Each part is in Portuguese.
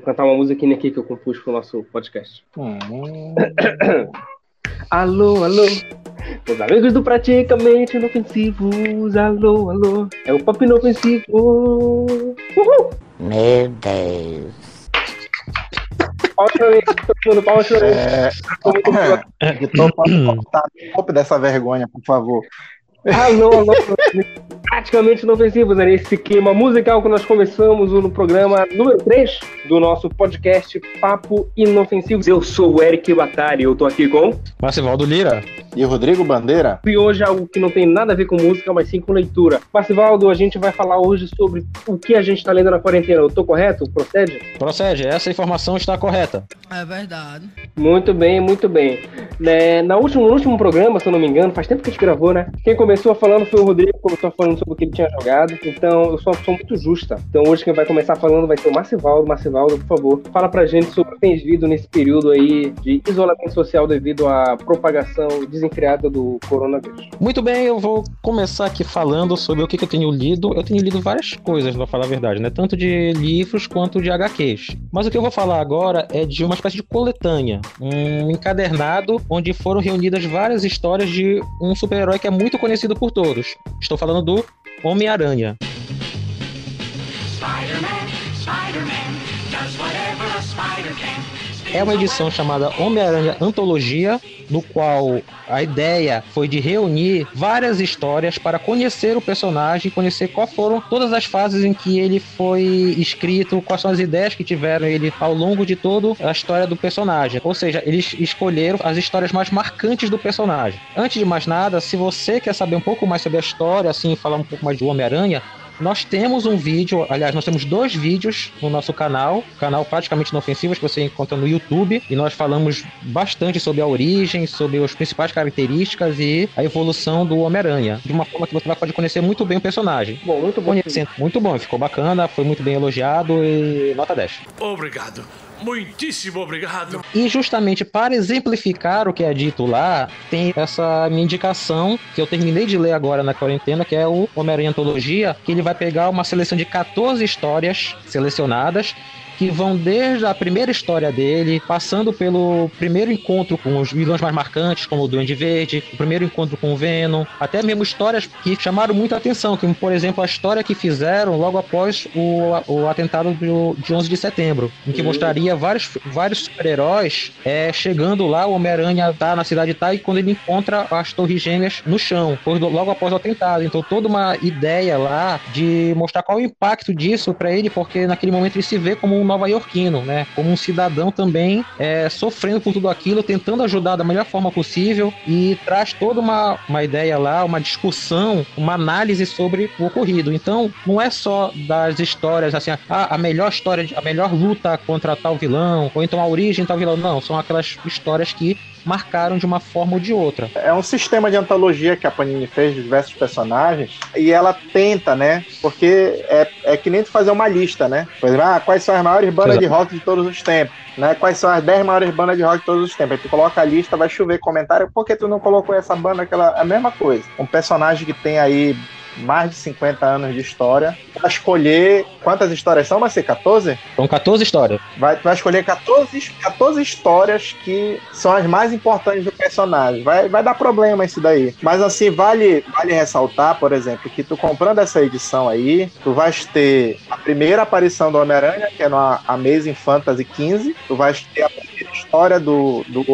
cantar uma musiquinha aqui que eu compus pro nosso podcast. Hum. alô, alô. Os amigos do Praticamente Inofensivos. Alô, alô. É o Pop Inofensivo. Uhul. Meu Deus. Palmas pra mim, todo mundo, palmas pra mim. É... Editor, pode cortar um pouco dessa vergonha, por favor. Alô, alô, praticamente inofensivos, né? Esse clima musical que nós começamos no programa número 3 do nosso podcast Papo Inofensivos. Eu sou o Eric Batari, eu tô aqui com... Marcivaldo Lira. E Rodrigo Bandeira. E hoje é algo que não tem nada a ver com música, mas sim com leitura. Marcivaldo, a gente vai falar hoje sobre o que a gente tá lendo na quarentena. Eu tô correto? Procede? Procede, essa informação está correta. É verdade. Muito bem, muito bem. É, na último, no último programa, se eu não me engano, faz tempo que a gente gravou, né? Quem começou falando foi o Rodrigo, começou falando sobre o que ele tinha jogado. Então, eu sou uma pessoa muito justa. Então, hoje quem vai começar falando vai ser o Marcivaldo. Marcivaldo, por favor, fala pra gente sobre o que tem vivido nesse período aí de isolamento social devido à propagação desenfreada do coronavírus. Muito bem, eu vou começar aqui falando sobre o que, eu tenho lido. Eu tenho lido várias coisas, pra falar a verdade, né? Tanto de livros quanto de HQs. Mas o que eu vou falar agora é de uma espécie de coletânea, um encadernado onde foram reunidas várias histórias de um super-herói que é muito conhecido por todos. Estou falando do Homem-Aranha. É uma edição chamada Homem-Aranha Antologia, no qual a ideia foi de reunir várias histórias para conhecer o personagem, conhecer quais foram todas as fases em que ele foi escrito, quais são as ideias que tiveram ele ao longo de toda a história do personagem. Ou seja, eles escolheram as histórias mais marcantes do personagem. Antes de mais nada, se você quer saber um pouco mais sobre a história, assim, falar um pouco mais do Homem-Aranha, nós temos um vídeo, aliás, nós temos dois vídeos no nosso canal, canal praticamente inofensivos que você encontra no YouTube, e nós falamos bastante sobre a origem, sobre as principais características e a evolução do Homem-Aranha, de uma forma que você vai poder conhecer muito bem o personagem. Bom, muito bom. Conhecendo, muito bom, ficou bacana, foi muito bem elogiado e nota 10. Obrigado. Muitíssimo obrigado. E justamente para exemplificar o que é dito lá, tem essa minha indicação que eu terminei de ler agora na quarentena, que é o Homem-Aranha Antologia, que ele vai pegar uma seleção de 14 histórias selecionadas que vão desde a primeira história dele, passando pelo primeiro encontro com os vilões mais marcantes, como o Duende Verde, o primeiro encontro com o Venom, até mesmo histórias que chamaram muita atenção, como por exemplo a história que fizeram logo após o, o atentado do, de 11 de setembro, em que mostraria vários, vários super-heróis é, chegando lá, o Homem-Aranha tá na cidade tá, e quando ele encontra as torres gêmeas no chão, logo após o atentado. Então toda uma ideia lá de mostrar qual o impacto disso para ele, porque naquele momento ele se vê como um nova-iorquino, né? Como um cidadão também é, sofrendo por tudo aquilo, tentando ajudar da melhor forma possível e traz toda uma, uma ideia lá, uma discussão, uma análise sobre o ocorrido. Então, não é só das histórias assim, ah, a melhor história, a melhor luta contra tal vilão, ou então a origem tal vilão. Não, são aquelas histórias que marcaram de uma forma ou de outra. É um sistema de antologia que a Panini fez de diversos personagens e ela tenta, né? Porque é, é que nem tu fazer uma lista, né? Por exemplo, ah, quais são as maiores bandas Exato. de rock de todos os tempos? Né? Quais são as 10 maiores bandas de rock de todos os tempos? Aí tu coloca a lista, vai chover comentário, por que tu não colocou essa banda, aquela. A mesma coisa. Um personagem que tem aí mais de 50 anos de história, para escolher quantas histórias são, vai ser 14? São 14 histórias. Vai, vai escolher 14, 14 histórias que são as mais importantes do personagem. Vai, vai dar problema isso daí. Mas assim, vale, vale ressaltar, por exemplo, que tu comprando essa edição aí, tu vais ter a primeira aparição do Homem-Aranha, que é na Amazing Fantasy 15, tu vais ter a história do, do,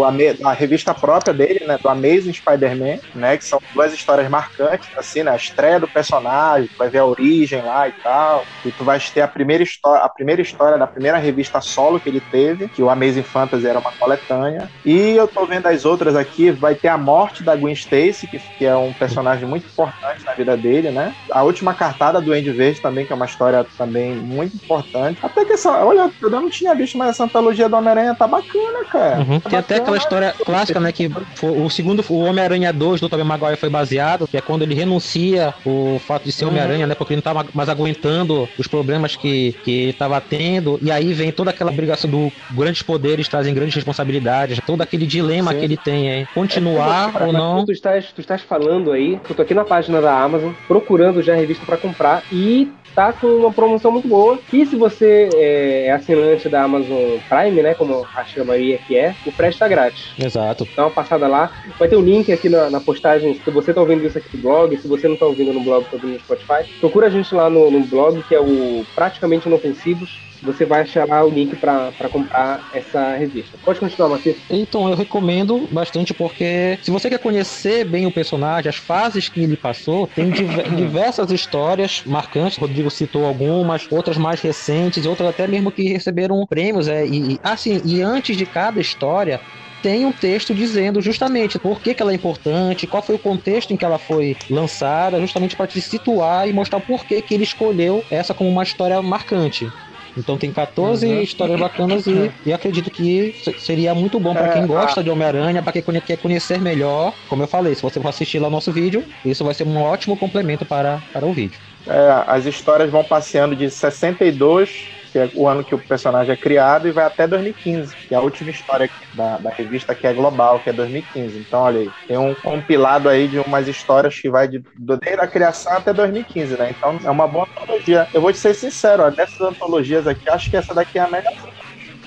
da revista própria dele, né, do Amazing Spider-Man, né, que são duas histórias marcantes, assim, né, a estreia do personagem, tu vai ver a origem lá e tal. E tu vai ter a primeira história, a primeira história da primeira revista solo que ele teve, que o Amazing Fantasy era uma coletânea. E eu tô vendo as outras aqui, vai ter a morte da Gwen Stacy, que, que é um personagem muito importante na vida dele, né? A última cartada do Andy Verde também, que é uma história também muito importante. Até que essa, olha, eu não tinha visto, mas essa antologia do Homem-Aranha tá bacana, cara. Uhum. Tá Tem até aquela história clássica, né? Que o segundo, o Homem-Aranha 2 do Tobey Maguire foi baseado, que é quando ele renuncia o fato de ser Uhum. Homem-Aranha, né? Porque ele não tava mais aguentando os problemas que, que tava tendo. E aí vem toda aquela obrigação do grandes poderes trazem grandes responsabilidades, todo aquele dilema Sim. que ele tem, hein? Continuar ou não. Tu estás, tu estás falando aí, eu tô aqui na página da Amazon, procurando já a revista pra comprar e tá com uma promoção muito boa. E se você é, é assinante da Amazon Prime, né, como a chamaria que é, o frete tá grátis. Exato. Dá uma passada lá. Vai ter o link aqui na, na postagem. Se você tá ouvindo isso aqui no blog, se você não tá ouvindo no blog, tá ouvindo no Spotify, procura a gente lá no, no blog, que é o Praticamente Inofensivos. Você vai achar lá o link pra comprar essa revista. Pode continuar, Matheus. Então eu recomendo bastante porque se você quer conhecer bem o personagem, as fases que ele passou, tem diver- diversas histórias marcantes. O Rodrigo citou algumas, outras mais recentes, outras até mesmo que receberam prêmios. É, e, e- assim, e antes de cada história tem um texto dizendo justamente por que, que ela é importante, qual foi o contexto em que ela foi lançada, justamente para te situar e mostrar por que, que ele escolheu essa como uma história marcante. Então tem 14 Uhum. histórias bacanas e, e acredito que se- seria muito bom para É, quem gosta de Homem-Aranha, para quem quer conhecer melhor. Como eu falei, se você for assistir lá o nosso vídeo, isso vai ser um ótimo complemento para, para o vídeo. É, as histórias vão passeando de 62, que é o ano que o personagem é criado, e vai até 2015, que é a última história da, da revista que é global, que é 2015. Então, olha aí, tem um compilado aí de umas histórias que vai de, desde a criação até 2015, né? Então é uma boa antologia. Eu vou te ser sincero, ó, dessas antologias aqui, acho que essa daqui é a melhor.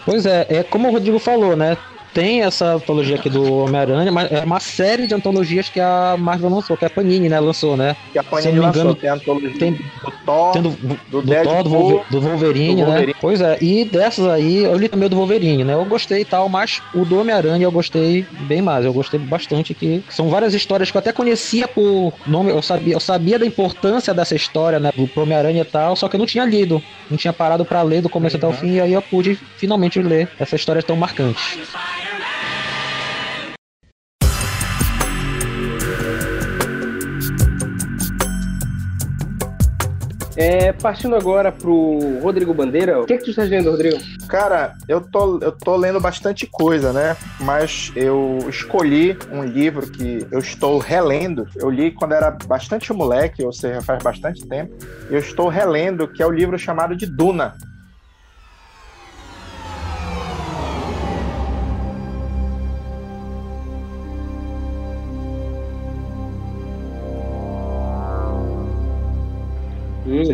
Pois é, é como o Rodrigo falou, né? Tem essa antologia aqui do Homem-Aranha, mas é uma série de antologias que a Marvel lançou, que a Panini, né, lançou, né? Que a Se Panini não me lançou. engano, Tem a antologia Tem, do Thor, do do, Deadpool, Thor, do, Wolver- do Wolverine, do Wolverine. né? Pois é, e dessas aí, eu li também o do Wolverine, né? Eu gostei e tal, mas o do Homem-Aranha eu gostei bem mais. Eu gostei bastante que são várias histórias que eu até conhecia por nome, eu sabia, eu sabia da importância dessa história, né? Do Homem-Aranha e tal, só que eu não tinha lido. Não tinha parado pra ler do começo até o fim, e aí eu pude finalmente ler essa história tão marcante. É, partindo agora pro Rodrigo Bandeira, o que, que tu estás lendo, Rodrigo? Cara, eu tô, eu tô lendo bastante coisa, né? Mas eu escolhi um livro que eu estou relendo. Eu li quando era bastante moleque, ou seja, faz bastante tempo. Eu estou relendo, que é o livro chamado de Duna.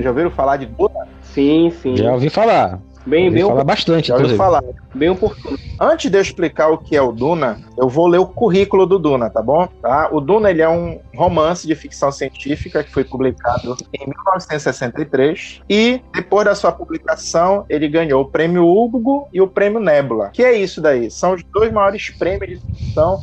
Já ouviram falar de Duna? sim, sim. Já ouvi falar. Bem, ouvi bem, falar bastante, Já ouviu inclusive. falar. bem oportuno. Antes de eu explicar o que é o Duna, eu vou ler o currículo do Duna, tá bom? Tá? O Duna ele é um romance de ficção científica que foi publicado em 1963 e depois da sua publicação ele ganhou o prêmio Hugo e o prêmio Nebula. Que é isso daí? São os dois maiores prêmios de ficção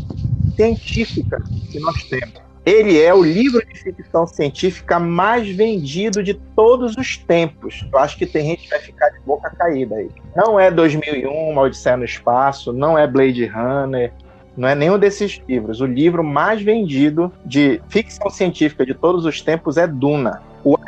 científica que nós temos. Ele é o livro de ficção científica mais vendido de todos os tempos. Eu acho que tem gente que vai ficar de boca caída aí. Não é 2001, Uma Odisseia no Espaço, não é Blade Runner, não é nenhum desses livros. O livro mais vendido de ficção científica de todos os tempos é Duna. O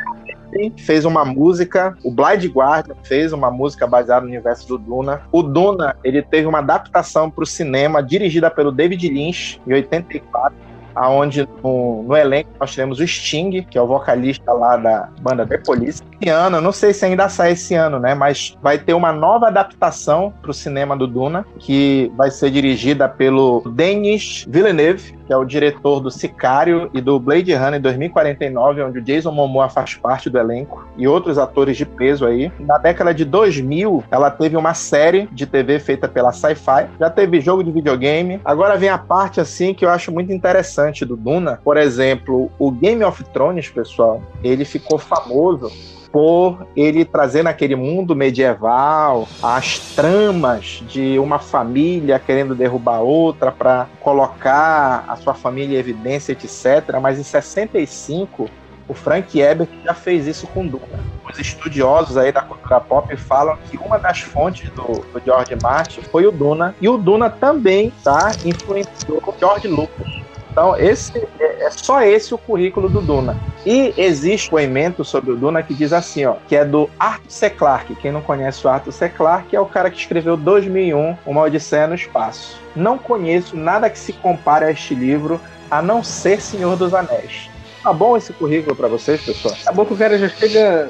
fez uma música, o Blind Guardian fez uma música baseada no universo do Duna. O Duna, ele teve uma adaptação para o cinema dirigida pelo David Lynch em 84 aonde no, no elenco nós temos o Sting, que é o vocalista lá da banda The Police. Esse ano, não sei se ainda sai esse ano, né? Mas vai ter uma nova adaptação para o cinema do Duna, que vai ser dirigida pelo Denis Villeneuve, que é o diretor do Sicário e do Blade Runner 2049, onde o Jason Momoa faz parte do elenco, e outros atores de peso aí. Na década de 2000, ela teve uma série de TV feita pela Sci-Fi, já teve jogo de videogame. Agora vem a parte assim que eu acho muito interessante do Duna. Por exemplo, o Game of Thrones, pessoal, ele ficou famoso por ele trazer naquele mundo medieval as tramas de uma família querendo derrubar outra para colocar a sua família em evidência, etc. Mas em 65 o Frank Herbert já fez isso com Duna. Os estudiosos aí da cultura pop falam que uma das fontes do, do George Martin foi o Duna, e o Duna também tá, influenciou George Lucas. Então, esse é, é só esse o currículo do Duna. E existe um emento sobre o Duna que diz assim, ó, que é do Arthur C. Clarke. Quem não conhece o Arthur C. Clarke é o cara que escreveu 2001, Uma Odisseia no Espaço. Não conheço nada que se compare a este livro, a não ser Senhor dos Anéis. Tá bom esse currículo para vocês, pessoal? Tá bom que o cara já chega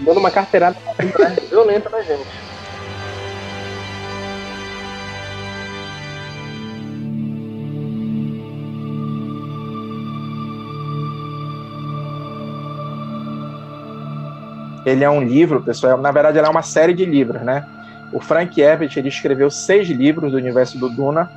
dando uma carteirada violenta na gente. Ele é um livro, pessoal, na verdade ele é uma série de livros, né? O Frank Herbert ele escreveu seis livros do universo do Duna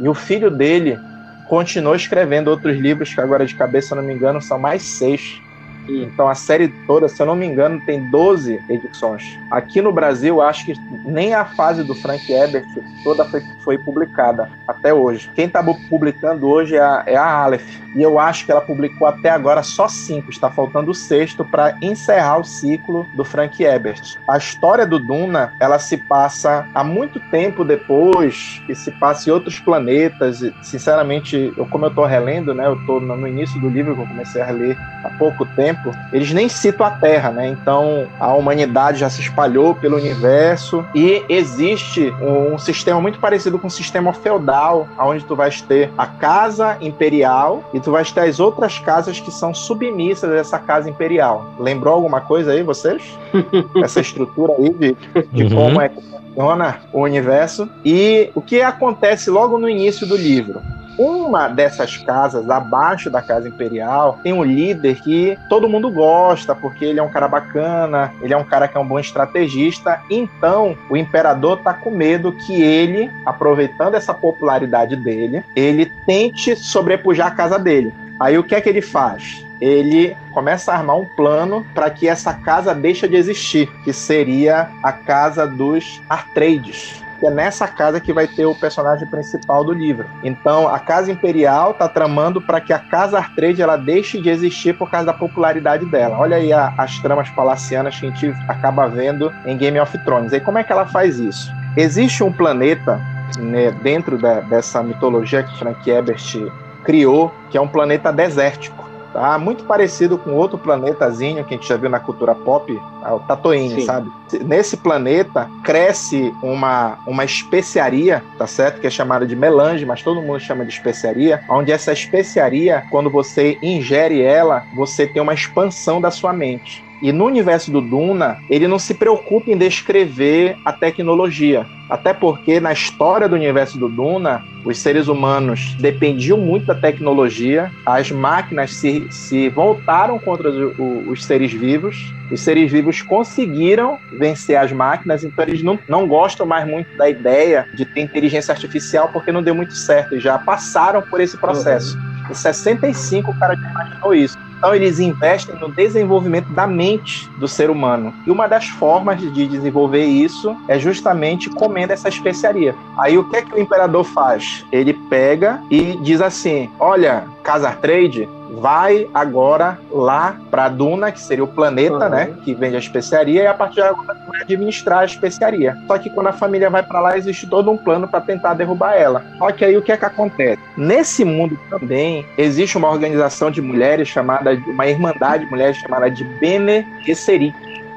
e o filho dele continuou escrevendo outros livros que agora de cabeça não me engano são mais seis. Então a série toda, se eu não me engano, tem 12 edições. Aqui no Brasil, acho que nem a fase do Frank Herbert toda foi, foi publicada até hoje. Quem está publicando hoje é a, é a Aleph. E eu acho que ela publicou até agora só cinco. Está faltando o sexto para encerrar o ciclo do Frank Herbert. A história do Duna, ela se passa há muito tempo depois, e se passa em outros planetas. E, sinceramente, eu, como eu estou relendo, né? Eu estou no início do livro que eu comecei a ler há pouco tempo. Eles nem citam a Terra, né? Então a humanidade já se espalhou pelo universo e existe um sistema muito parecido com o sistema feudal, onde tu vais ter a casa imperial e tu vais ter as outras casas que são submissas a essa casa imperial. Lembrou alguma coisa aí, vocês? Essa estrutura aí de, de uhum. como é que funciona o universo. E o que acontece logo no início do livro? Uma dessas casas, abaixo da casa imperial, tem um líder que todo mundo gosta, porque ele é um cara bacana, ele é um cara que é um bom estrategista. Então, o imperador tá com medo que ele, aproveitando essa popularidade dele, ele tente sobrepujar a casa dele. Aí o que é que ele faz? Ele começa a armar um plano para que essa casa deixe de existir, que seria a casa dos Artrades que é nessa casa que vai ter o personagem principal do livro. Então, a Casa Imperial tá tramando para que a Casa Artrade ela deixe de existir por causa da popularidade dela. Olha aí a, as tramas palacianas que a gente acaba vendo em Game of Thrones. E como é que ela faz isso? Existe um planeta né, dentro da, dessa mitologia que Frank Ebert criou, que é um planeta desértico. Tá? Muito parecido com outro planetazinho que a gente já viu na cultura pop, é o Tatooine, Sim. sabe? Nesse planeta cresce uma, uma especiaria, tá certo? Que é chamada de melange, mas todo mundo chama de especiaria, onde essa especiaria, quando você ingere ela, você tem uma expansão da sua mente. E no universo do Duna, ele não se preocupa em descrever a tecnologia. Até porque na história do universo do Duna, os seres humanos dependiam muito da tecnologia, as máquinas se, se voltaram contra os, os seres vivos, os seres vivos conseguiram vencer as máquinas, então eles não, não gostam mais muito da ideia de ter inteligência artificial porque não deu muito certo, e já passaram por esse processo. Uhum. Em 65 o cara já imaginou isso. Então eles investem no desenvolvimento da mente do ser humano. E uma das formas de desenvolver isso é justamente comendo essa especiaria. Aí o que é que o imperador faz? Ele pega e diz assim: "Olha, Casar Trade, vai agora lá para Duna, que seria o planeta, uhum. né, que vende a especiaria, e a partir de agora vai administrar a especiaria. Só que quando a família vai para lá, existe todo um plano para tentar derrubar ela. Só que aí o que é que acontece? Nesse mundo também existe uma organização de mulheres chamada, uma irmandade de mulheres chamada de Bene Gesserit.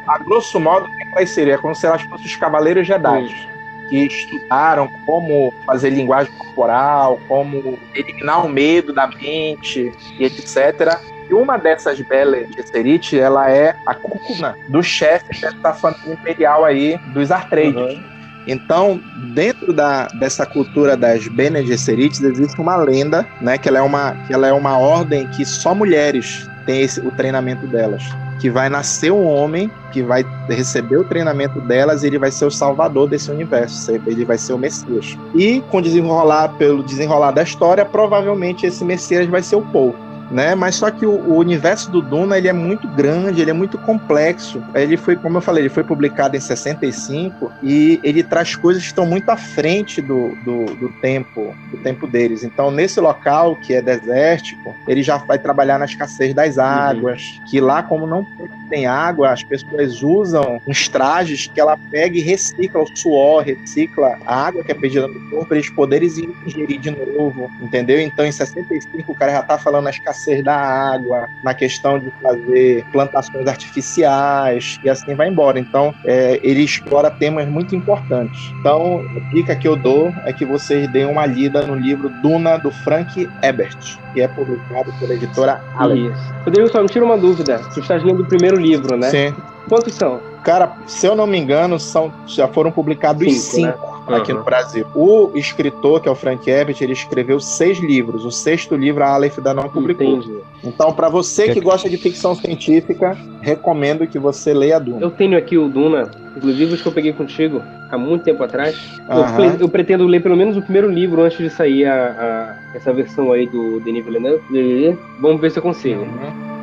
A grosso modo, o que elas seriam? É como se elas fossem os cavaleiros Jedi. Uhum que estudaram como fazer linguagem corporal, como eliminar o medo da mente e etc. E uma dessas Belle Gesserit, ela é a cúpula do chefe dessa família imperial aí dos Artrades. Uhum. Então, dentro da, dessa cultura das Bene Gesserits, existe uma lenda, né, que ela é uma, que ela é uma ordem que só mulheres têm esse, o treinamento delas que vai nascer um homem que vai receber o treinamento delas e ele vai ser o salvador desse universo, ele vai ser o Messias. E com desenrolar pelo desenrolar da história, provavelmente esse Messias vai ser o Paul. Né? Mas só que o, o, universo do Duna ele é muito grande, ele é muito complexo. Ele foi, como eu falei, ele foi publicado em 65 e ele traz coisas que estão muito à frente do, do, do tempo, do tempo deles. Então, nesse local que é desértico, ele já vai trabalhar na escassez das uhum. águas, uhum. que lá como não tem água, as pessoas usam uns trajes que ela pega e recicla o suor, recicla a água que é perdida no corpo para eles poderem ingerir de novo, entendeu? Então, em 65, o cara já tá falando na escassez da água, na questão de fazer plantações artificiais e assim vai embora. Então, é, ele explora temas muito importantes. Então, a dica que eu dou é que vocês deem uma lida no livro Duna, do Frank Ebert, que é publicado pela editora Allen. Rodrigo, só me tira uma dúvida. Tu estás lendo o primeiro livro, né? Sim. Quantos são? Cara, se eu não me engano, são, já foram publicados cinco, né? cinco né? aqui uhum. no Brasil. O escritor, que é o Frank Herbert, ele escreveu seis livros. O sexto livro, a Aleph ainda não publicou. Entendi. Então, para você que gosta de ficção científica, recomendo que você leia Duna. Eu tenho aqui o Duna, os livros que eu peguei contigo há muito tempo atrás. Uhum. Eu, eu, pretendo ler pelo menos o primeiro livro antes de sair a, a essa versão aí do Denis Villeneuve. Vamos ver se eu consigo. Uhum.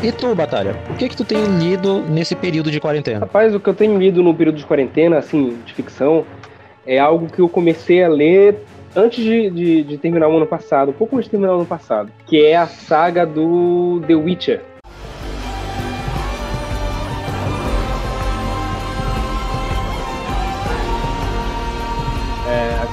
E tu, Batalha, o que que tu tem lido nesse período de quarentena? Rapaz, o que eu tenho lido no período de quarentena, assim, de ficção, é algo que eu comecei a ler antes de, de, de terminar o ano passado, um pouco antes de terminar o ano passado, que é a saga do The Witcher.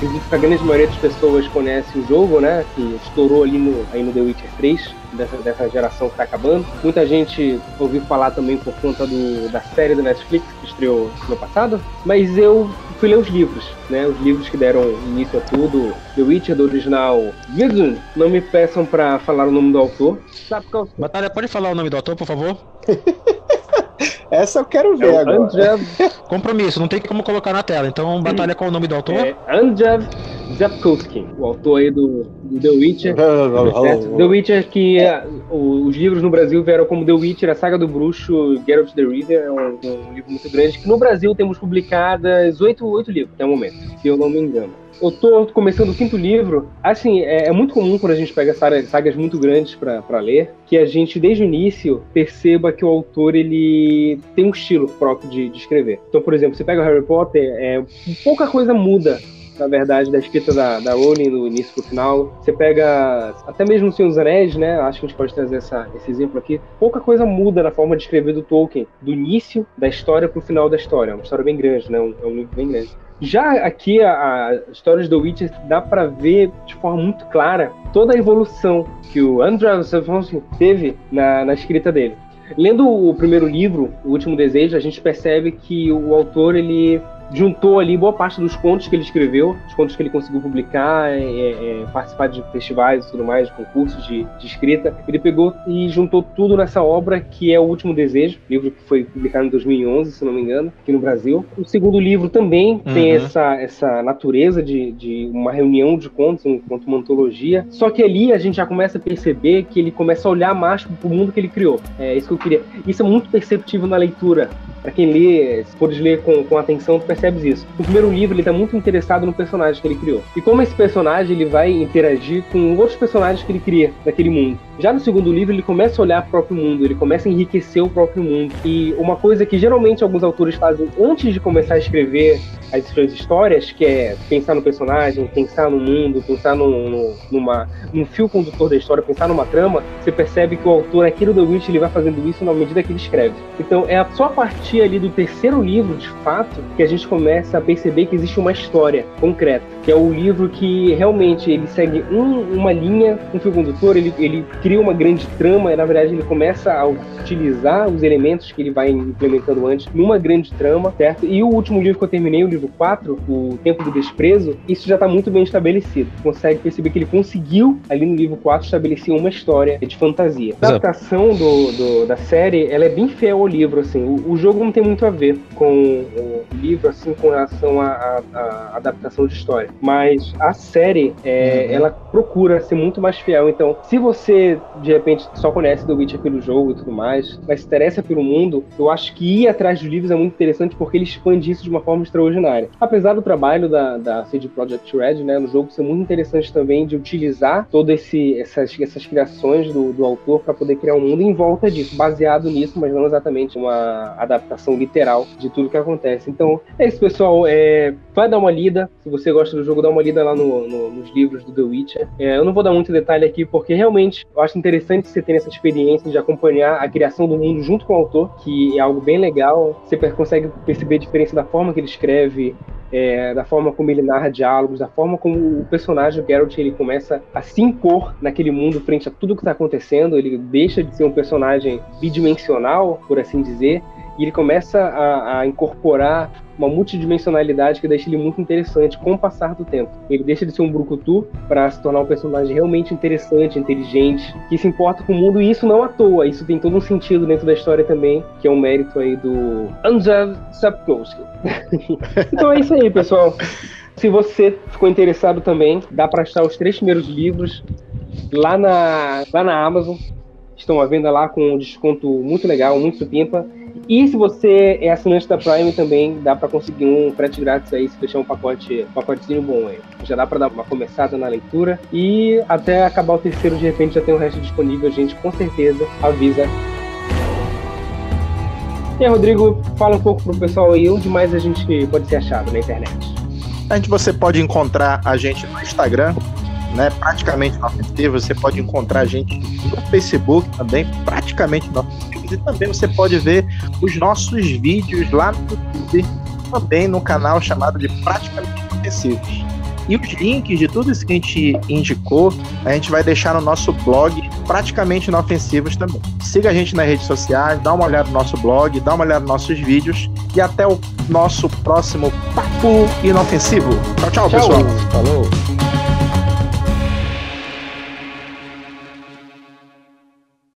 Acredito que a grande maioria das pessoas conhece o jogo, né? Que estourou ali no, aí no The Witcher 3 dessa, dessa geração que está acabando. Muita gente ouviu falar também por conta do, da série do Netflix que estreou no passado, mas eu fui ler os livros, né? Os livros que deram início a tudo. The Witcher, do original Vidun. Não me peçam para falar o nome do autor. Sabe qual... Batalha, pode falar o nome do autor, por favor? Essa eu quero ver é agora. Andrzej... Compromisso, não tem como colocar na tela. Então, batalha qual o nome do autor? É Andrzej Zapkowski, o autor aí do, do The Witcher. The Witcher, que é, os livros no Brasil vieram como The Witcher, a saga do bruxo Geralt the Reader, é um, um livro muito grande, que no Brasil temos publicadas oito, oito livros até o momento, se eu não me engano. Eu tô começando o quinto livro. Assim, é, é muito comum quando a gente pega sagas, sagas muito grandes para ler, que a gente, desde o início, perceba que o autor ele tem um estilo próprio de, de escrever. Então, por exemplo, você pega o Harry Potter, é, pouca coisa muda na verdade, da escrita da, da Rowling no início pro final. Você pega até mesmo o Senhor dos Anéis, né? Acho que a gente pode trazer essa, esse exemplo aqui. Pouca coisa muda na forma de escrever do Tolkien, do início da história pro final da história. É uma história bem grande, né? É um livro bem grande. Já aqui, a, a história de Witcher dá para ver de forma muito clara toda a evolução que o Andrzej Sapkowski teve na, na escrita dele. Lendo o primeiro livro, O Último Desejo, a gente percebe que o autor ele juntou ali boa parte dos contos que ele escreveu, os contos que ele conseguiu publicar, é, é, participar de festivais e tudo mais, de concursos de, de, escrita. Ele pegou e juntou tudo nessa obra que é O Último Desejo, livro que foi publicado em 2011, se não me engano, aqui no Brasil. O segundo livro também uhum. tem essa, essa natureza de, de uma reunião de contos, um conto, uma antologia. Só que ali a gente já começa a perceber que ele começa a olhar mais para o mundo que ele criou. É isso que eu queria. Isso é muito perceptível na leitura para quem lê, se for ler com, com atenção, tu percebes isso. No primeiro livro, ele está muito interessado no personagem que ele criou. E como esse personagem ele vai interagir com outros personagens que ele cria daquele mundo. Já no segundo livro, ele começa a olhar o próprio mundo, ele começa a enriquecer o próprio mundo. E uma coisa que geralmente alguns autores fazem antes de começar a escrever as suas histórias, que é pensar no personagem, pensar no mundo, pensar no, no, numa, num fio condutor da história, pensar numa trama, você percebe que o autor aqui no The Witch ele vai fazendo isso na medida que ele escreve. Então é só a partir ali do terceiro livro, de fato, que a gente começa a perceber que existe uma história concreta, que é o livro que realmente ele segue um, uma linha, um fio condutor, ele, ele cria uma grande trama e na verdade ele começa a utilizar os elementos que ele vai implementando antes numa grande trama, certo? E o último livro que eu terminei, o livro 4, O Tempo do Desprezo, isso já está muito bem estabelecido. Consegue perceber que ele conseguiu, ali no livro 4, estabelecer uma história de fantasia. A adaptação do, do, da série, ela é bem fiel ao livro, assim. O, o jogo jogo não tem muito a ver com o livro, assim, com relação à, adaptação de história. Mas a série, é, uhum. ela procura ser muito mais fiel. Então, se você, de repente, só conhece The Witcher pelo jogo e tudo mais, mas se interessa pelo mundo, eu acho que ir atrás dos livros é muito interessante porque ele expande isso de uma forma extraordinária. Apesar do trabalho da, da CD Projekt Red, né, no jogo ser muito interessante também de utilizar todas essas, essas criações do, do autor para poder criar um mundo em volta disso, baseado nisso, mas não exatamente uma adaptação literal de tudo que acontece. Então, é isso, pessoal. É, vai dar uma lida. Se você gosta do jogo, dá uma lida lá no, no, nos livros do The Witcher. É, eu não vou dar muito detalhe aqui, porque realmente eu acho interessante você ter essa experiência de acompanhar a criação do mundo junto com o autor, que é algo bem legal. Você consegue perceber a diferença da forma que ele escreve, é, da forma como ele narra diálogos, da forma como o personagem o Geralt ele começa a se impor naquele mundo frente a tudo que está acontecendo. Ele deixa de ser um personagem bidimensional, por assim dizer, e ele começa a, a, incorporar uma multidimensionalidade que deixa ele muito interessante com o passar do tempo. Ele deixa de ser um brucutu para se tornar um personagem realmente interessante, inteligente, que se importa com o mundo, e isso não à toa, isso tem todo um sentido dentro da história também, que é um mérito aí do Andrzej Sapkowski. então é isso aí, pessoal. Se você ficou interessado também, dá para achar os três primeiros livros lá na, lá na Amazon. Estão à venda lá com um desconto muito legal, muito supimpa. E se você é assinante da Prime também, dá para conseguir um frete grátis aí se fechar um pacote, um pacotezinho bom aí. Já dá para dar uma começada na leitura e até acabar o terceiro, de repente já tem o resto disponível, a gente com certeza avisa. E aí, Rodrigo, fala um pouco pro pessoal aí onde mais a gente pode ser achado na internet. A gente você pode encontrar a gente no Instagram, né, praticamente inofensivo. Você pode encontrar a gente no Facebook também, praticamente inofensivo. E também você pode ver os nossos vídeos lá no YouTube, também no canal chamado de Praticamente Inofensivos. E os links de tudo isso que a gente indicou, a gente vai deixar no nosso blog, praticamente inofensivos também. Siga a gente nas redes sociais, dá uma olhada no nosso blog, dá uma olhada nos nossos vídeos e até o nosso próximo Papo Inofensivo. Tchau, tchau, tchau. pessoal. Falou.